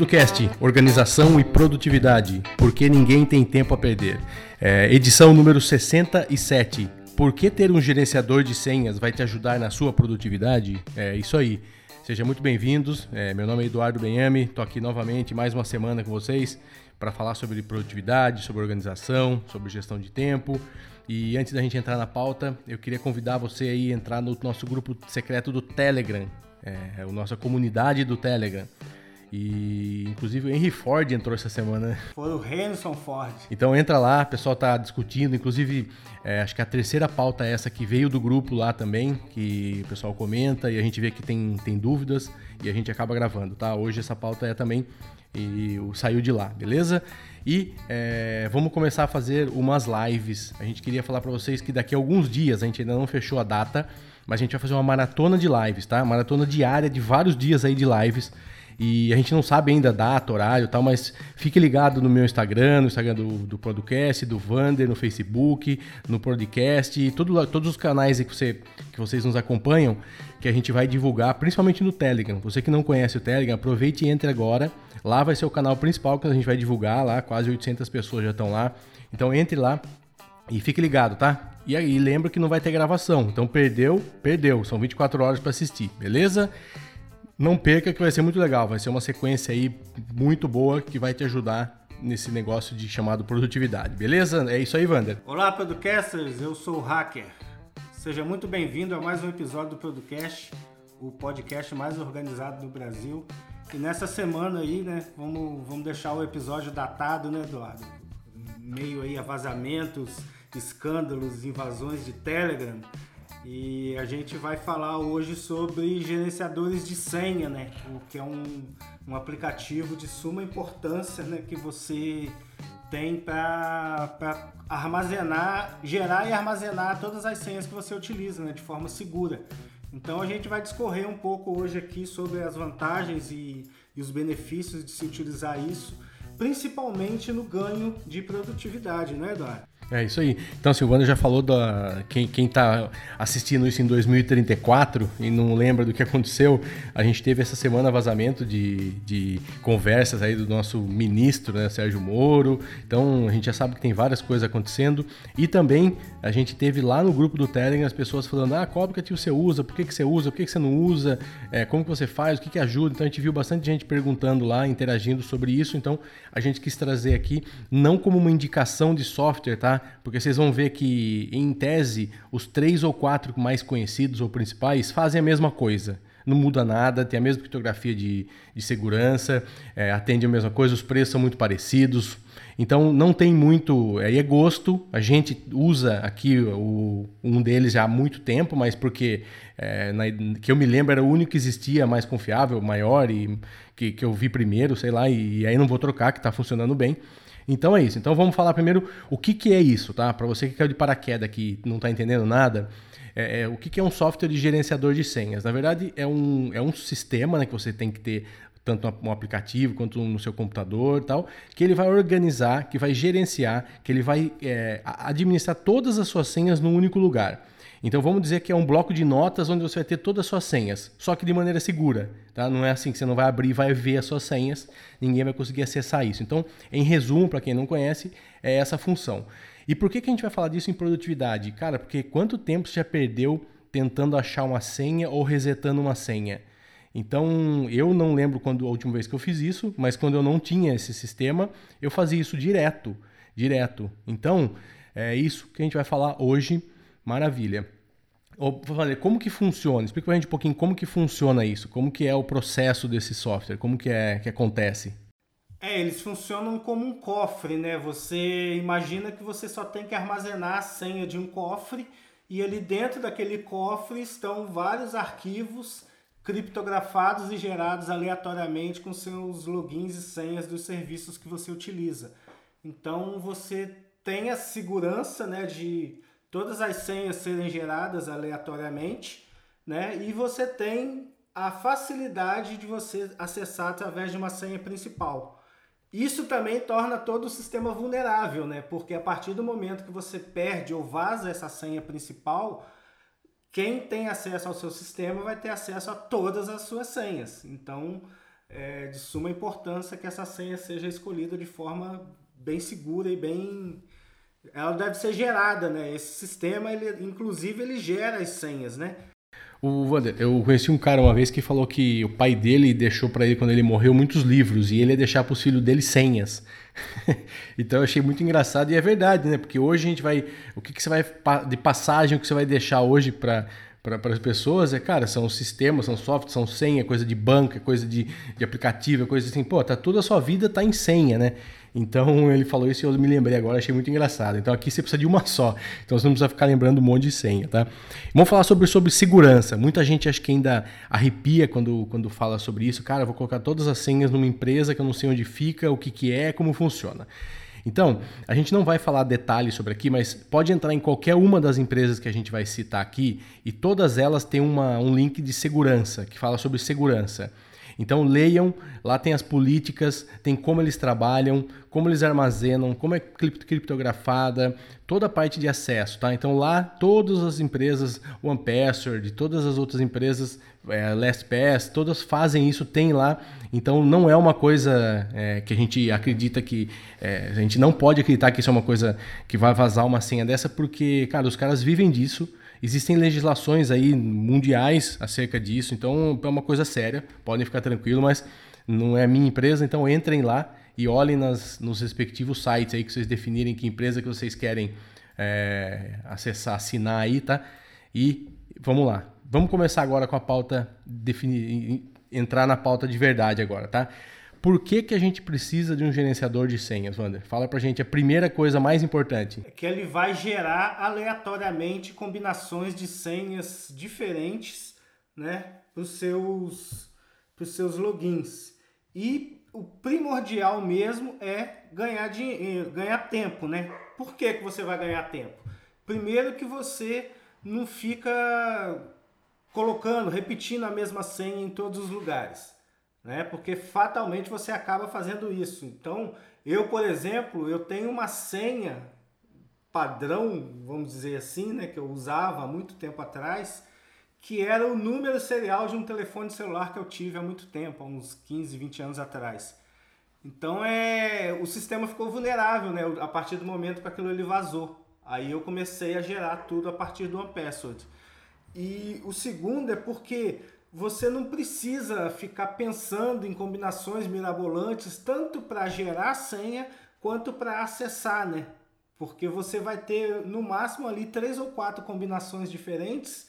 Producast, Organização e Produtividade, porque ninguém tem tempo a perder. É, edição número 67. Por que ter um gerenciador de senhas vai te ajudar na sua produtividade? É isso aí. Sejam muito bem-vindos. É, meu nome é Eduardo Benhame, estou aqui novamente mais uma semana com vocês para falar sobre produtividade, sobre organização, sobre gestão de tempo. E antes da gente entrar na pauta, eu queria convidar você aí a entrar no nosso grupo secreto do Telegram, é, a nossa comunidade do Telegram. E inclusive o Henry Ford entrou essa semana. Foi o Harrison Ford. Então entra lá, o pessoal tá discutindo, inclusive é, acho que a terceira pauta é essa que veio do grupo lá também, que o pessoal comenta e a gente vê que tem, tem dúvidas e a gente acaba gravando, tá? Hoje essa pauta é também e saiu de lá, beleza? E é, vamos começar a fazer umas lives. A gente queria falar para vocês que daqui a alguns dias, a gente ainda não fechou a data, mas a gente vai fazer uma maratona de lives, tá? Maratona diária de vários dias aí de lives. E a gente não sabe ainda data, horário e tal, mas fique ligado no meu Instagram, no Instagram do, do podcast, do Vander, no Facebook, no podcast, tudo, todos os canais que, você, que vocês nos acompanham, que a gente vai divulgar, principalmente no Telegram. Você que não conhece o Telegram, aproveite e entre agora. Lá vai ser o canal principal que a gente vai divulgar, lá quase 800 pessoas já estão lá. Então entre lá e fique ligado, tá? E aí lembra que não vai ter gravação. Então perdeu, perdeu. São 24 horas para assistir, beleza? Não perca que vai ser muito legal, vai ser uma sequência aí muito boa que vai te ajudar nesse negócio de chamado produtividade, beleza? É isso aí, Wander. Olá, Producasters, eu sou o Hacker. Seja muito bem-vindo a mais um episódio do Producast, o podcast mais organizado do Brasil. E nessa semana aí, né, vamos, vamos deixar o episódio datado, né, Eduardo? Meio aí a vazamentos, escândalos, invasões de Telegram. E a gente vai falar hoje sobre gerenciadores de senha, né? O que é um, um aplicativo de suma importância, né? Que você tem para armazenar, gerar e armazenar todas as senhas que você utiliza, né? De forma segura. Então a gente vai discorrer um pouco hoje aqui sobre as vantagens e, e os benefícios de se utilizar isso, principalmente no ganho de produtividade, não é, Eduardo? É isso aí. Então, Silvana já falou da. Quem, quem tá assistindo isso em 2034 e não lembra do que aconteceu, a gente teve essa semana vazamento de, de conversas aí do nosso ministro, né, Sérgio Moro. Então, a gente já sabe que tem várias coisas acontecendo. E também a gente teve lá no grupo do Telegram as pessoas falando: ah, qual aplicativo você usa, por que, que você usa, por que, que você não usa, é, como que você faz, o que, que ajuda. Então, a gente viu bastante gente perguntando lá, interagindo sobre isso. Então, a gente quis trazer aqui, não como uma indicação de software, tá? Porque vocês vão ver que, em tese, os três ou quatro mais conhecidos ou principais fazem a mesma coisa. Não muda nada, tem a mesma criptografia de, de segurança, é, atende a mesma coisa, os preços são muito parecidos. Então não tem muito. Aí é gosto. A gente usa aqui o, um deles já há muito tempo, mas porque é, na, que eu me lembro era o único que existia mais confiável, maior e que, que eu vi primeiro, sei lá, e, e aí não vou trocar, que está funcionando bem. Então é isso. Então vamos falar primeiro o que, que é isso, tá? Para você que caiu de paraquedas aqui não está entendendo nada, é, é, o que, que é um software de gerenciador de senhas? Na verdade, é um, é um sistema né, que você tem que ter tanto um aplicativo quanto no seu computador tal, que ele vai organizar, que vai gerenciar, que ele vai é, administrar todas as suas senhas num único lugar. Então vamos dizer que é um bloco de notas onde você vai ter todas as suas senhas, só que de maneira segura. Tá? Não é assim que você não vai abrir e vai ver as suas senhas, ninguém vai conseguir acessar isso. Então, em resumo, para quem não conhece, é essa função. E por que, que a gente vai falar disso em produtividade? Cara, porque quanto tempo você já perdeu tentando achar uma senha ou resetando uma senha? Então, eu não lembro quando a última vez que eu fiz isso, mas quando eu não tinha esse sistema, eu fazia isso direto, direto. Então, é isso que a gente vai falar hoje Maravilha. Como que funciona? Explica pra gente um pouquinho como que funciona isso, como que é o processo desse software, como que é que acontece. É, eles funcionam como um cofre, né? Você imagina que você só tem que armazenar a senha de um cofre e ali dentro daquele cofre estão vários arquivos criptografados e gerados aleatoriamente com seus logins e senhas dos serviços que você utiliza. Então você tem a segurança, né, de todas as senhas serem geradas aleatoriamente, né? E você tem a facilidade de você acessar através de uma senha principal. Isso também torna todo o sistema vulnerável, né? Porque a partir do momento que você perde ou vaza essa senha principal, quem tem acesso ao seu sistema vai ter acesso a todas as suas senhas. Então, é de suma importância que essa senha seja escolhida de forma bem segura e bem ela deve ser gerada, né? Esse sistema, ele, inclusive, ele gera as senhas, né? O Wander, eu conheci um cara uma vez que falou que o pai dele deixou para ele quando ele morreu muitos livros e ele ia deixar para os filhos dele senhas. então eu achei muito engraçado e é verdade, né? Porque hoje a gente vai, o que, que você vai de passagem, o que você vai deixar hoje para para as pessoas é, cara, são sistemas, são softwares, são senha, coisa de banca, coisa de, de aplicativo, coisa assim, pô, tá toda a sua vida tá em senha, né? Então ele falou isso e eu me lembrei agora, achei muito engraçado. Então aqui você precisa de uma só. Então você não precisa ficar lembrando um monte de senha, tá? Vamos falar sobre, sobre segurança. Muita gente acho que ainda arrepia quando, quando fala sobre isso. Cara, vou colocar todas as senhas numa empresa que eu não sei onde fica, o que, que é, como funciona. Então, a gente não vai falar detalhes sobre aqui, mas pode entrar em qualquer uma das empresas que a gente vai citar aqui e todas elas têm uma, um link de segurança, que fala sobre segurança. Então leiam, lá tem as políticas, tem como eles trabalham, como eles armazenam, como é criptografada, toda a parte de acesso, tá? Então lá todas as empresas, OnePassword, todas as outras empresas, é, LastPass, todas fazem isso, tem lá. Então não é uma coisa é, que a gente acredita que é, a gente não pode acreditar que isso é uma coisa que vai vazar uma senha dessa, porque cara, os caras vivem disso. Existem legislações aí mundiais acerca disso, então é uma coisa séria, podem ficar tranquilos, mas não é minha empresa, então entrem lá e olhem nas, nos respectivos sites aí que vocês definirem que empresa que vocês querem é, acessar, assinar aí, tá? E vamos lá. Vamos começar agora com a pauta, definir, entrar na pauta de verdade agora, tá? Por que, que a gente precisa de um gerenciador de senhas, Wander? Fala pra gente a primeira coisa mais importante. É que ele vai gerar aleatoriamente combinações de senhas diferentes né, para os seus, seus logins. E o primordial mesmo é ganhar, dinheiro, ganhar tempo, né? Por que, que você vai ganhar tempo? Primeiro que você não fica colocando, repetindo a mesma senha em todos os lugares né? Porque fatalmente você acaba fazendo isso. Então, eu, por exemplo, eu tenho uma senha padrão, vamos dizer assim, né, que eu usava há muito tempo atrás, que era o número serial de um telefone celular que eu tive há muito tempo, há uns 15, 20 anos atrás. Então é, o sistema ficou vulnerável, né, a partir do momento que aquilo ele vazou. Aí eu comecei a gerar tudo a partir do OnePassword. E o segundo é porque você não precisa ficar pensando em combinações mirabolantes tanto para gerar senha quanto para acessar, né? Porque você vai ter no máximo ali três ou quatro combinações diferentes,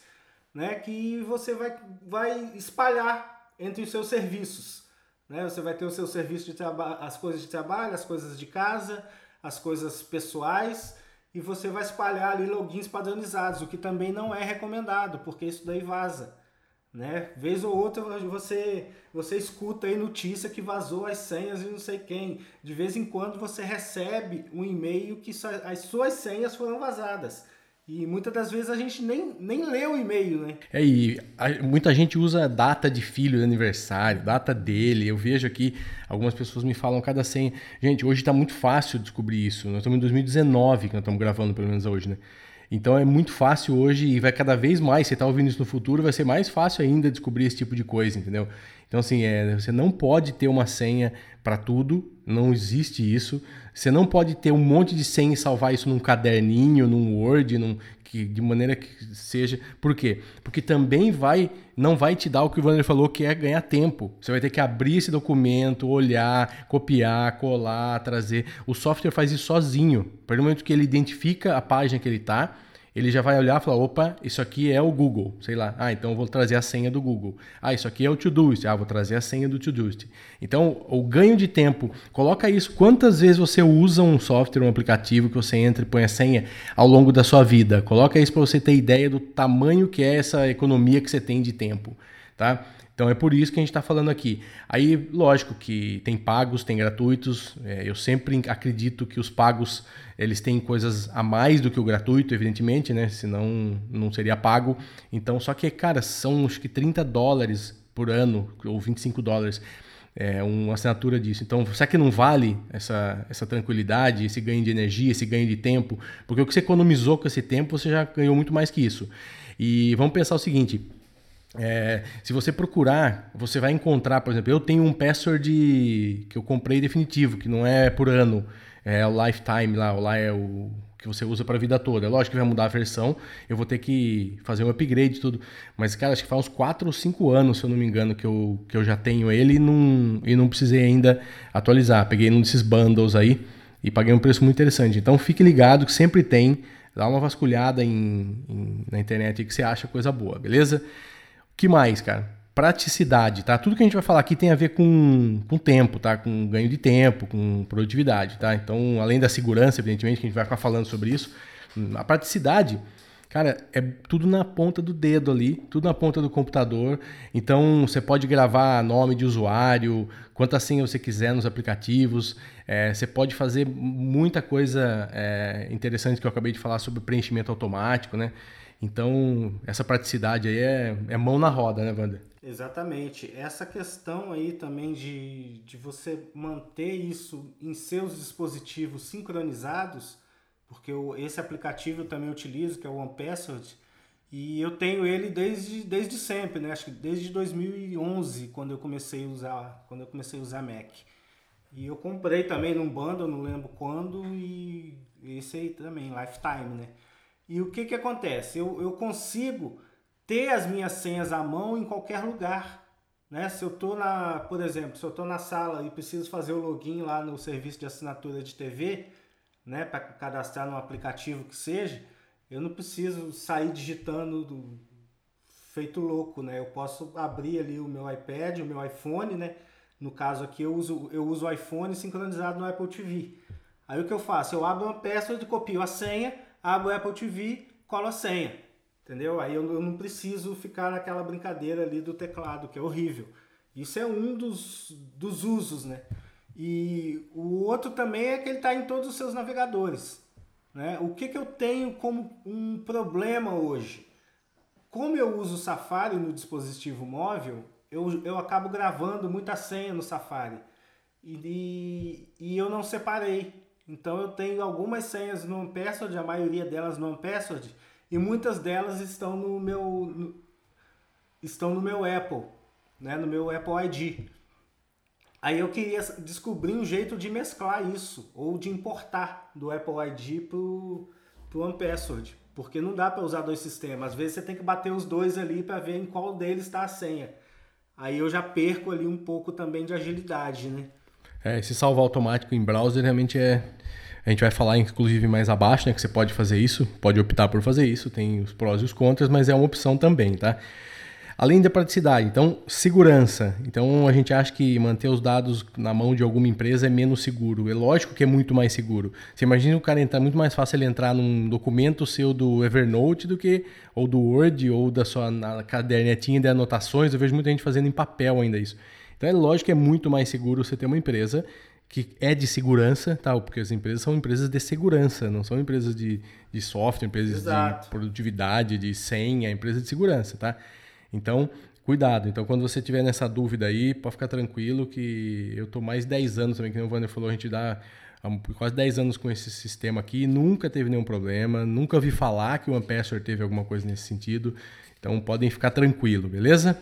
né? Que você vai, vai espalhar entre os seus serviços, né? Você vai ter o seu serviço de trabalho, as coisas de trabalho, as coisas de casa, as coisas pessoais e você vai espalhar ali logins padronizados, o que também não é recomendado, porque isso daí vaza. Né? Vez ou outra você, você escuta aí notícia que vazou as senhas e não sei quem. De vez em quando você recebe um e-mail que as suas senhas foram vazadas. E muitas das vezes a gente nem, nem lê o e-mail, né? É, e a, muita gente usa data de filho de aniversário, data dele. Eu vejo aqui, algumas pessoas me falam cada senha. Gente, hoje está muito fácil descobrir isso. Nós estamos em 2019, que nós estamos gravando, pelo menos hoje, né? Então é muito fácil hoje e vai cada vez mais, você está ouvindo isso no futuro, vai ser mais fácil ainda descobrir esse tipo de coisa, entendeu? Então, assim, é, você não pode ter uma senha para tudo, não existe isso. Você não pode ter um monte de senha e salvar isso num caderninho, num Word, num, que, de maneira que seja. Por quê? Porque também vai, não vai te dar o que o Wander falou, que é ganhar tempo. Você vai ter que abrir esse documento, olhar, copiar, colar, trazer. O software faz isso sozinho. A partir do momento que ele identifica a página que ele está, ele já vai olhar e falar, opa, isso aqui é o Google, sei lá. Ah, então eu vou trazer a senha do Google. Ah, isso aqui é o Todoist. Ah, vou trazer a senha do Todoist. Então, o ganho de tempo, coloca isso. Quantas vezes você usa um software, um aplicativo que você entra e põe a senha ao longo da sua vida? Coloca isso para você ter ideia do tamanho que é essa economia que você tem de tempo, tá? Então é por isso que a gente está falando aqui. Aí, lógico que tem pagos, tem gratuitos. É, eu sempre acredito que os pagos eles têm coisas a mais do que o gratuito, evidentemente, né? Senão não seria pago. Então, só que, cara, são acho que 30 dólares por ano, ou 25 dólares, é, uma assinatura disso. Então, será que não vale essa, essa tranquilidade, esse ganho de energia, esse ganho de tempo? Porque o que você economizou com esse tempo, você já ganhou muito mais que isso. E vamos pensar o seguinte: é, se você procurar, você vai encontrar, por exemplo, eu tenho um password que eu comprei definitivo, que não é por ano, é o lifetime lá, lá é o que você usa para a vida toda. É lógico que vai mudar a versão, eu vou ter que fazer um upgrade e tudo. Mas, cara, acho que faz uns 4 ou 5 anos, se eu não me engano, que eu, que eu já tenho ele e não, e não precisei ainda atualizar. Peguei num desses bundles aí e paguei um preço muito interessante. Então, fique ligado que sempre tem. Dá uma vasculhada em, em na internet que você acha coisa boa, beleza? Que mais, cara? praticidade, tá? Tudo que a gente vai falar aqui tem a ver com, com tempo, tá? Com ganho de tempo, com produtividade, tá? Então, além da segurança, evidentemente, que a gente vai ficar falando sobre isso, a praticidade, cara, é tudo na ponta do dedo ali, tudo na ponta do computador. Então, você pode gravar nome de usuário, quantas senhas você quiser nos aplicativos. É, você pode fazer muita coisa é, interessante que eu acabei de falar sobre preenchimento automático, né? Então, essa praticidade aí é, é mão na roda, né, Wander? Exatamente. Essa questão aí também de, de você manter isso em seus dispositivos sincronizados, porque eu, esse aplicativo eu também utilizo, que é o OnePassword, e eu tenho ele desde, desde sempre, né? Acho que desde 2011, quando eu comecei a usar, quando eu comecei a usar Mac. E eu comprei também num bundle, não lembro quando, e esse aí também, Lifetime, né? E o que que acontece? Eu, eu consigo ter as minhas senhas à mão em qualquer lugar. Né? Se eu estou na, por exemplo, se eu estou na sala e preciso fazer o login lá no serviço de assinatura de TV, né, para cadastrar no aplicativo que seja, eu não preciso sair digitando do, feito louco, né? Eu posso abrir ali o meu iPad, o meu iPhone, né? No caso aqui eu uso eu uso o iPhone sincronizado no Apple TV. Aí o que eu faço? Eu abro uma peça, copio a senha, abro o Apple TV, colo a senha. Entendeu? Aí eu, não preciso ficar naquela brincadeira ali do teclado, que é horrível. Isso é um dos, dos usos, né? E o outro também é que ele está em todos os seus navegadores. Né? O que, que eu tenho como um problema hoje? Como eu uso o Safari no dispositivo móvel, eu, eu acabo gravando muita senha no Safari. E, e, e eu não separei. Então eu tenho algumas senhas no Password, a maioria delas no Password, e muitas delas estão no meu no, estão no meu Apple, né, no meu Apple ID. Aí eu queria descobrir um jeito de mesclar isso ou de importar do Apple ID pro pro OnePassword, porque não dá para usar dois sistemas. Às vezes você tem que bater os dois ali para ver em qual deles está a senha. Aí eu já perco ali um pouco também de agilidade, né? É, esse salvo automático em browser realmente é a gente vai falar, inclusive, mais abaixo, né? Que você pode fazer isso, pode optar por fazer isso, tem os prós e os contras, mas é uma opção também, tá? Além da praticidade, então, segurança. Então, a gente acha que manter os dados na mão de alguma empresa é menos seguro. É lógico que é muito mais seguro. Você imagina o cara entrar, muito mais fácil ele entrar num documento seu do Evernote do que, ou do Word, ou da sua cadernetinha de anotações. Eu vejo muita gente fazendo em papel ainda isso. Então, é lógico que é muito mais seguro você ter uma empresa que é de segurança, tal, porque as empresas são empresas de segurança, não são empresas de, de software, empresas Exato. de produtividade, de senha, é empresa de segurança, tá? Então, cuidado. Então, quando você tiver nessa dúvida aí, pode ficar tranquilo que eu tô mais 10 anos também, que o Wander falou, a gente dá quase 10 anos com esse sistema aqui, nunca teve nenhum problema, nunca vi falar que o OnePassword teve alguma coisa nesse sentido. Então, podem ficar tranquilo, beleza?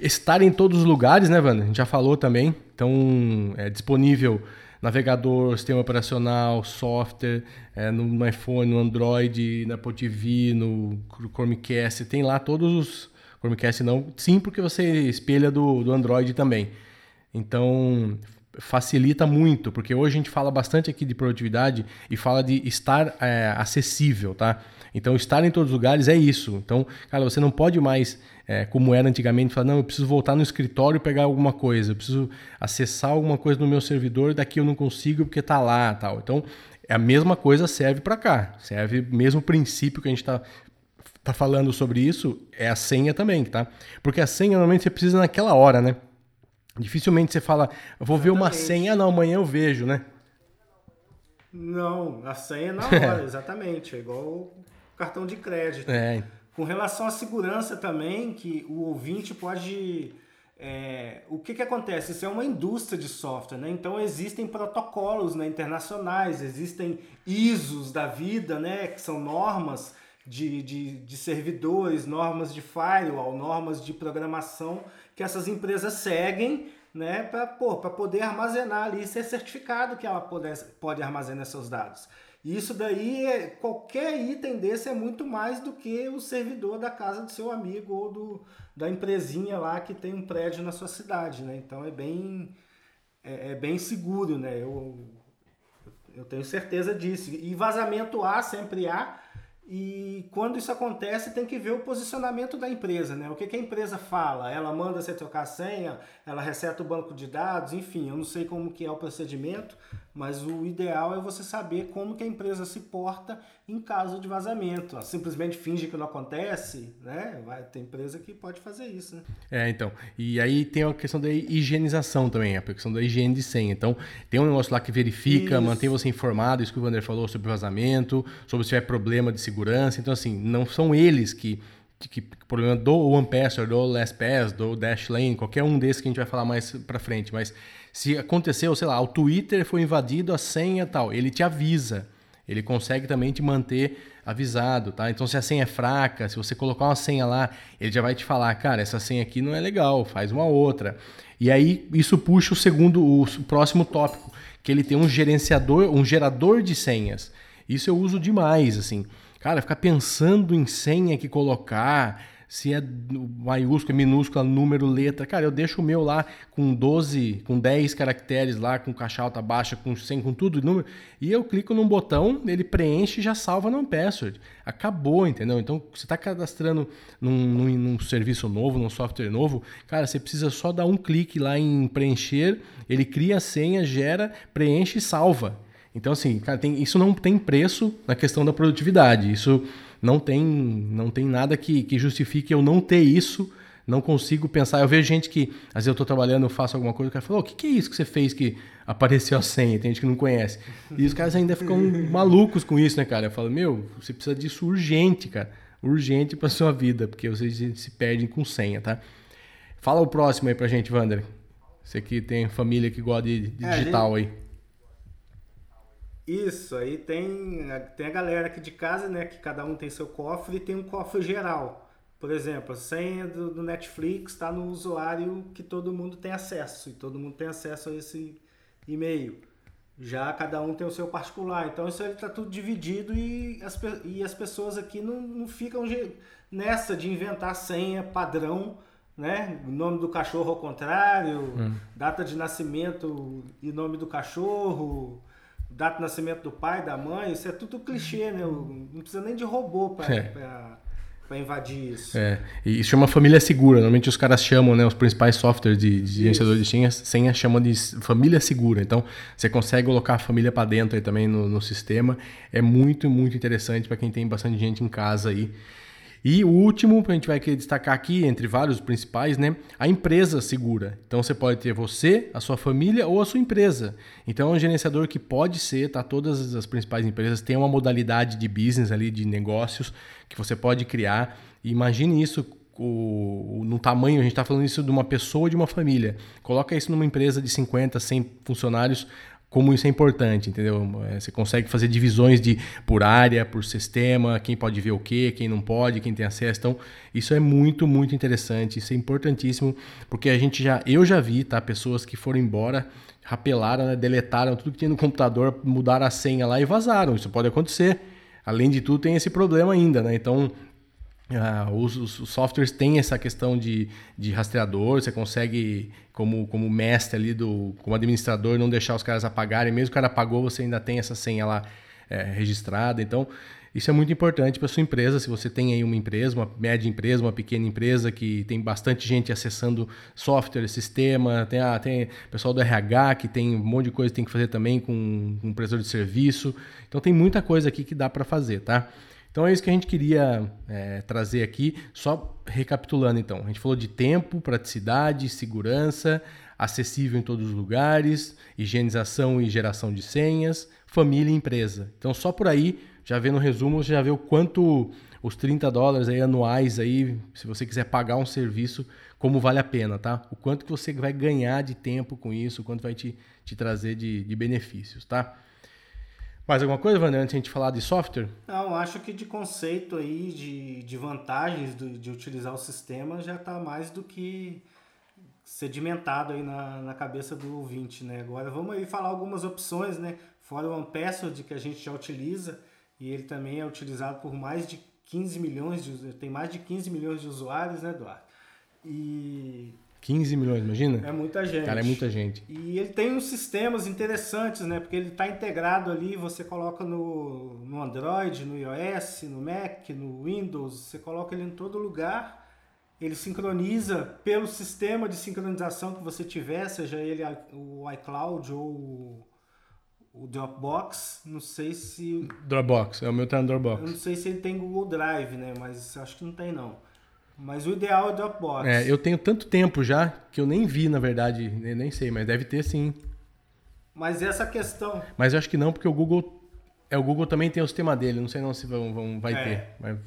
Estar em todos os lugares, né, Wanda? A gente já falou também. Então, é disponível navegador, sistema operacional, software, é, no iPhone, no Android, na Apple TV, no Chromecast, tem lá todos os... Chromecast não, sim, porque você espelha do, do Android também. Então, facilita muito, porque hoje a gente fala bastante aqui de produtividade e fala de estar é, acessível, tá? Então, estar em todos os lugares é isso. Então, cara, você não pode mais, é, como era antigamente, falar, não, eu preciso voltar no escritório e pegar alguma coisa, eu preciso acessar alguma coisa no meu servidor, daqui eu não consigo porque está lá tal. Então, é a mesma coisa serve para cá. Serve o mesmo princípio que a gente está tá falando sobre isso, é a senha também, tá? Porque a senha normalmente você precisa naquela hora, né? Dificilmente você fala, vou Exatamente. ver uma senha, não, amanhã eu vejo, né? Não, a senha é na hora, exatamente. É igual o cartão de crédito. É. Com relação à segurança também, que o ouvinte pode é, o que, que acontece? Isso é uma indústria de software, né? então existem protocolos né, internacionais, existem ISOs da vida, né, que são normas de, de, de servidores, normas de firewall, normas de programação que essas empresas seguem né, para poder armazenar ali e ser certificado que ela pode, pode armazenar seus dados. Isso daí, é, qualquer item desse é muito mais do que o servidor da casa do seu amigo ou do, da empresinha lá que tem um prédio na sua cidade, né? Então é bem, é, é bem seguro, né? Eu, eu tenho certeza disso. E vazamento há, sempre há, e quando isso acontece, tem que ver o posicionamento da empresa, né? O que, que a empresa fala? Ela manda você trocar a senha, ela reseta o banco de dados, enfim, eu não sei como que é o procedimento, mas o ideal é você saber como que a empresa se porta em caso de vazamento. simplesmente finge que não acontece, né? Vai ter empresa que pode fazer isso, né? É, então. E aí tem a questão da higienização também, a questão da higiene de senha. Então, tem um negócio lá que verifica, isso. mantém você informado, isso que o Vander falou sobre vazamento, sobre se tiver problema de segurança. Então, assim, não são eles que que, problema do OnePassword, do LastPass, do Dashlane, qualquer um desses que a gente vai falar mais para frente, mas se aconteceu, sei lá, o Twitter foi invadido, a senha tal, ele te avisa. Ele consegue também te manter avisado, tá? Então, se a senha é fraca, se você colocar uma senha lá, ele já vai te falar, cara, essa senha aqui não é legal, faz uma outra. E aí, isso puxa o segundo, o próximo tópico, que ele tem um gerenciador, um gerador de senhas. Isso eu uso demais, assim. Cara, ficar pensando em senha que colocar, se é maiúscula, minúscula, número, letra. Cara, eu deixo o meu lá com 12, com 10 caracteres lá, com caixa alta, baixa, com 100, com tudo, número, e eu clico num botão, ele preenche e já salva no password. Acabou, entendeu? Então, você está cadastrando num, num, num, serviço novo, num software novo, cara, você precisa só dar um clique lá em preencher, ele cria a senha, gera, preenche e salva. Então, assim, cara, tem, isso não tem preço na questão da produtividade. Isso não tem, não tem nada que, que justifique eu não ter isso, não consigo pensar. Eu vejo gente que, às vezes eu estou trabalhando, eu faço alguma coisa, o cara fala, o que, que é isso que você fez que apareceu a senha? Tem gente que não conhece. E os caras ainda ficam malucos com isso, né, cara? Eu falo, meu, você precisa disso urgente, cara. Urgente para sua vida, porque vocês se perdem com senha, tá? Fala o próximo aí pra gente, Wander. Você que tem família que gosta de, de é, digital gente... aí. Isso, aí tem, tem a galera aqui de casa, né? Que cada um tem seu cofre e tem um cofre geral. Por exemplo, a senha do, do Netflix está no usuário que todo mundo tem acesso. E todo mundo tem acesso a esse e-mail. Já cada um tem o seu particular. Então isso aí está tudo dividido e as, e as pessoas aqui não, não ficam nessa de inventar senha padrão, né? Nome do cachorro ao contrário, hum. data de nascimento e nome do cachorro data de nascimento do pai, da mãe, isso é tudo clichê, né? Não precisa nem de robô para é. invadir isso. É, e isso chama família segura. Normalmente os caras chamam, né, os principais softwares de, de gerenciador de senhas, senha chamam de família segura. Então, você consegue colocar a família para dentro aí também no, no sistema. É muito, muito interessante para quem tem bastante gente em casa aí. E o último, a gente vai querer destacar aqui, entre vários principais, né? A empresa segura. Então você pode ter você, a sua família ou a sua empresa. Então é um gerenciador que pode ser, tá? Todas as principais empresas têm uma modalidade de business ali, de negócios, que você pode criar. E imagine isso o, no tamanho, a gente está falando isso de uma pessoa de uma família. Coloca isso numa empresa de 50, 100 funcionários, como isso é importante, entendeu? É, você consegue fazer divisões de por área, por sistema, quem pode ver o que, quem não pode, quem tem acesso. Então, isso é muito, muito interessante, isso é importantíssimo, porque a gente já, eu já vi, tá, pessoas que foram embora, rapelaram, né, deletaram tudo que tinha no computador, mudaram a senha lá e vazaram. Isso pode acontecer. Além de tudo, tem esse problema ainda, né? Então, ah, os, os, softwares têm essa questão de, de rastreador, você consegue, como, como mestre ali, do, como administrador, não deixar os caras apagarem. Mesmo que o cara apagou, você ainda tem essa senha lá é, registrada. Então, isso é muito importante para sua empresa. Se você tem aí uma empresa, uma média empresa, uma pequena empresa que tem bastante gente acessando software, sistema, tem, ah, tem pessoal do RH que tem um monte de coisa que tem que fazer também com, com um prestador de serviço. Então, tem muita coisa aqui que dá para fazer, tá? Então é isso que a gente queria é, trazer aqui, só recapitulando então. A gente falou de tempo, praticidade, segurança, acessível em todos os lugares, higienização e geração de senhas, família e empresa. Então só por aí, já vendo o resumo, você já vê o quanto os 30 dólares aí anuais aí, se você quiser pagar um serviço, como vale a pena, tá? O quanto que você vai ganhar de tempo com isso, o quanto vai te, te trazer de, de benefícios, tá? Mais alguma coisa, Wander, antes de a gente falar de software? Não, acho que de conceito aí, de, de vantagens do, de utilizar o sistema já está mais do que sedimentado aí na, na cabeça do ouvinte, né? Agora vamos aí falar algumas opções, né? Fora o OnePassword que a gente já utiliza e ele também é utilizado por mais de 15 milhões de tem mais de 15 milhões de usuários, né, Eduardo? E 15 milhões, imagina? É muita gente. Cara, é muita gente. E ele tem uns sistemas interessantes, né? Porque ele está integrado ali, você coloca no, no Android, no iOS, no Mac, no Windows, você coloca ele em todo lugar. Ele sincroniza pelo sistema de sincronização que você tiver, seja ele o iCloud ou o Dropbox. Não sei se. Dropbox, é o meu tá no Dropbox. Eu não sei se ele tem Google Drive, né? Mas acho que não tem não. Mas o ideal é o Dropbox. É, eu tenho tanto tempo já que eu nem vi, na verdade, nem sei, mas deve ter sim. Mas essa questão. Mas eu acho que não, porque o Google. É, o Google também tem o sistema dele, não sei não se vão, vão vai é. ter, mas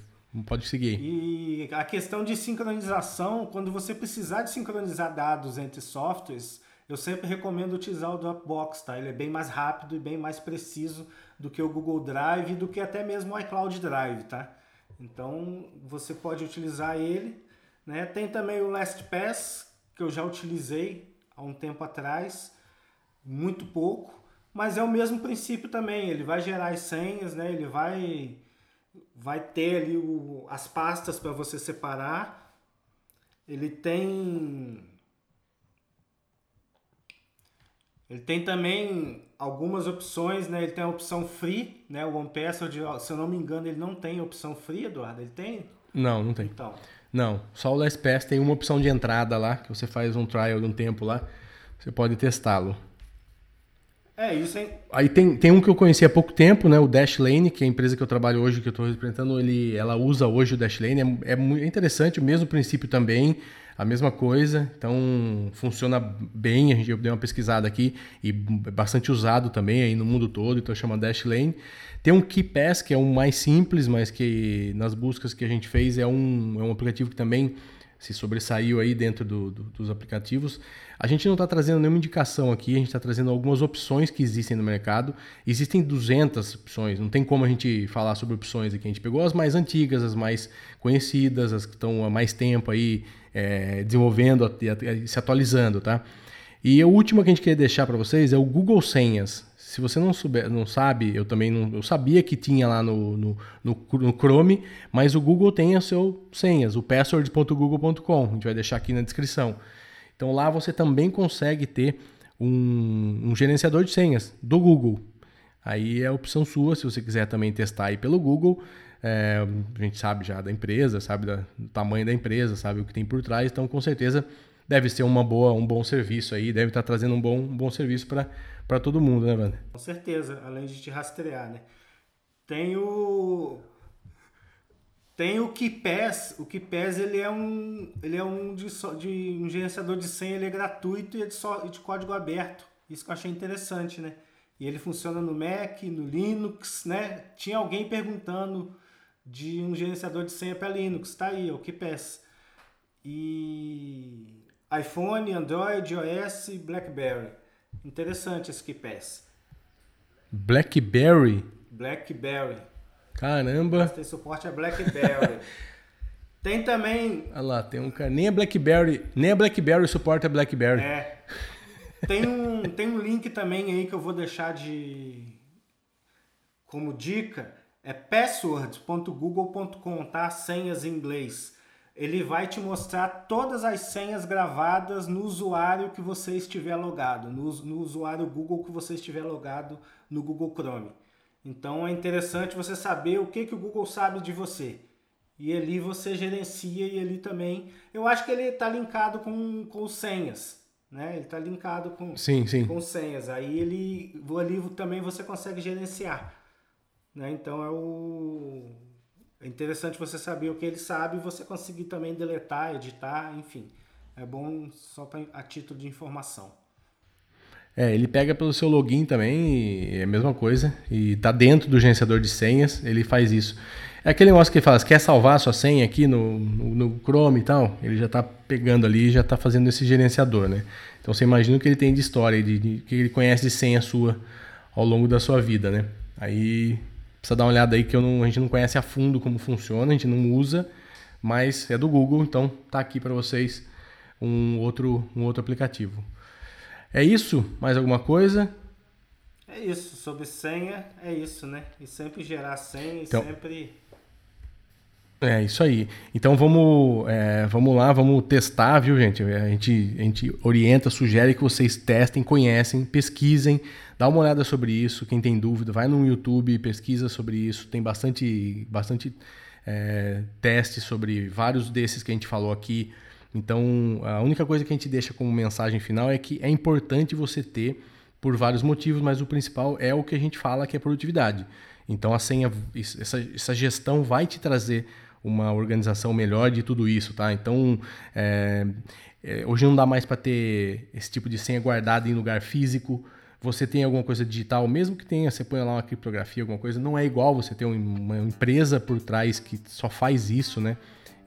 pode seguir. E a questão de sincronização, quando você precisar de sincronizar dados entre softwares, eu sempre recomendo utilizar o Dropbox, tá? Ele é bem mais rápido e bem mais preciso do que o Google Drive e do que até mesmo o iCloud Drive, tá? Então você pode utilizar ele. Né? Tem também o LastPass, que eu já utilizei há um tempo atrás, muito pouco, mas é o mesmo princípio também. Ele vai gerar as senhas, né? ele vai, vai ter ali o, as pastas para você separar. Ele tem. Ele tem também algumas opções, né? Ele tem a opção free, né? O OnePassword, se eu não me engano, ele não tem opção free, Eduardo. Ele tem? Não, não tem. Então. Não, só o LastPass tem uma opção de entrada lá, que você faz um trial de um tempo lá, você pode testá-lo. É, isso aí. Aí tem, tem um que eu conheci há pouco tempo, né? O Dashlane, que é a empresa que eu trabalho hoje, que eu estou representando, ele, ela usa hoje o Dashlane. É, é muito interessante, o mesmo princípio também a mesma coisa, então funciona bem, a gente deu uma pesquisada aqui e é bastante usado também aí no mundo todo, então chama Dashlane. Tem um KeyPass, que é um mais simples, mas que nas buscas que a gente fez é um, é um aplicativo que também se sobressaiu aí dentro do, do, dos aplicativos. A gente não está trazendo nenhuma indicação aqui, a gente está trazendo algumas opções que existem no mercado. Existem 200 opções, não tem como a gente falar sobre opções aqui. A gente pegou as mais antigas, as mais conhecidas, as que estão há mais tempo aí é, desenvolvendo e se atualizando, tá? E o último que a gente queria deixar para vocês é o Google Senhas. Se você não, souber, não sabe, eu também não, eu sabia que tinha lá no, no, no, no Chrome, mas o Google tem o seu senhas, o password.google.com. A gente vai deixar aqui na descrição. Então lá você também consegue ter um, um gerenciador de senhas do Google. Aí é a opção sua, se você quiser também testar aí pelo Google. É, a gente sabe já da empresa, sabe da, do tamanho da empresa, sabe o que tem por trás, então com certeza deve ser uma boa, um bom serviço aí, deve estar trazendo um bom, um bom serviço para todo mundo, né, Wander? Com certeza, além de te rastrear, né? Tem o tem o KeePass, o KeePass ele é um ele é um de, de um gerenciador de senha, ele é gratuito e é de, só, de código aberto. Isso que eu achei interessante, né? E ele funciona no Mac, no Linux, né? Tinha alguém perguntando de um gerenciador de senha para Linux. Tá aí, o KeePass. E iPhone, Android, iOS, BlackBerry. Interessante esse KeePass. BlackBerry? BlackBerry. Caramba. Mas tem suporte a BlackBerry. tem também. Olha lá, tem um cara. Nem a BlackBerry, nem a BlackBerry suporta a BlackBerry. É. Tem um, tem um link também aí que eu vou deixar de como dica é password.google.com, tá? Senhas em inglês. Ele vai te mostrar todas as senhas gravadas no usuário que você estiver logado, no, no usuário Google que você estiver logado no Google Chrome. Então é interessante você saber o que, que o Google sabe de você. E ali você gerencia e ali também. Eu acho que ele está linkado com, com senhas. Né? Ele está linkado com, sim, sim. com senhas. Aí ele ali também você consegue gerenciar. Né? Então é o é interessante você saber o que ele sabe e você conseguir também deletar, editar, enfim. É bom só pra, a título de informação. É, ele pega pelo seu login também, é a mesma coisa, e tá dentro do gerenciador de senhas, ele faz isso. É aquele negócio que ele fala, quer salvar a sua senha aqui no, no, no Chrome e tal, ele já está pegando ali e já está fazendo esse gerenciador, né? Então você imagina o que ele tem de história, de, de, que ele conhece de senha sua ao longo da sua vida, né? Aí precisa dar uma olhada aí que não, a gente não conhece a fundo como funciona, a gente não usa, mas é do Google, então tá aqui para vocês um outro, um outro aplicativo. É isso? Mais alguma coisa? É isso, sobre senha, é isso, né? E sempre gerar senha e então, sempre. É isso aí. Então vamos, é, vamos lá, vamos testar, viu, gente? A, gente? a gente orienta, sugere que vocês testem, conhecem, pesquisem, dá uma olhada sobre isso. Quem tem dúvida, vai no YouTube, pesquisa sobre isso. Tem bastante, bastante é, testes sobre vários desses que a gente falou aqui. Então, a única coisa que a gente deixa como mensagem final é que é importante você ter por vários motivos, mas o principal é o que a gente fala que é produtividade. Então a senha, essa, essa gestão vai te trazer uma organização melhor de tudo isso, tá? Então é, é, hoje não dá mais para ter esse tipo de senha guardada em lugar físico. Você tem alguma coisa digital, mesmo que tenha, você põe lá uma criptografia, alguma coisa, não é igual você ter uma empresa por trás que só faz isso, né?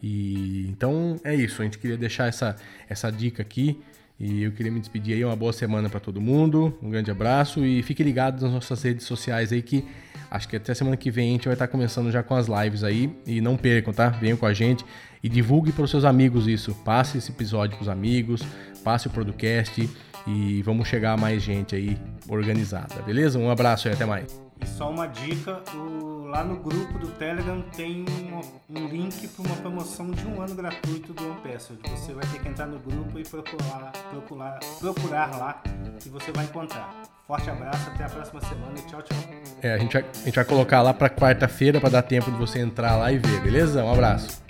E então é isso. A gente queria deixar essa, essa dica aqui. E eu queria me despedir aí, uma boa semana para todo mundo, um grande abraço e fique ligado nas nossas redes sociais aí que acho que até semana que vem a gente vai estar começando já com as lives aí e não percam, tá? Venham com a gente e divulgue para os seus amigos isso. Passe esse episódio para os amigos, passe o podcast e vamos chegar a mais gente aí organizada, beleza? Um abraço e até mais. E só uma dica, o, lá no grupo do Telegram tem um, um link para uma promoção de um ano gratuito do OnePassword. Você vai ter que entrar no grupo e procurar, procurar, procurar lá e você vai encontrar. Forte abraço, até a próxima semana e tchau, tchau. É, a gente vai, a gente vai colocar lá para quarta-feira para dar tempo de você entrar lá e ver, beleza? Um abraço.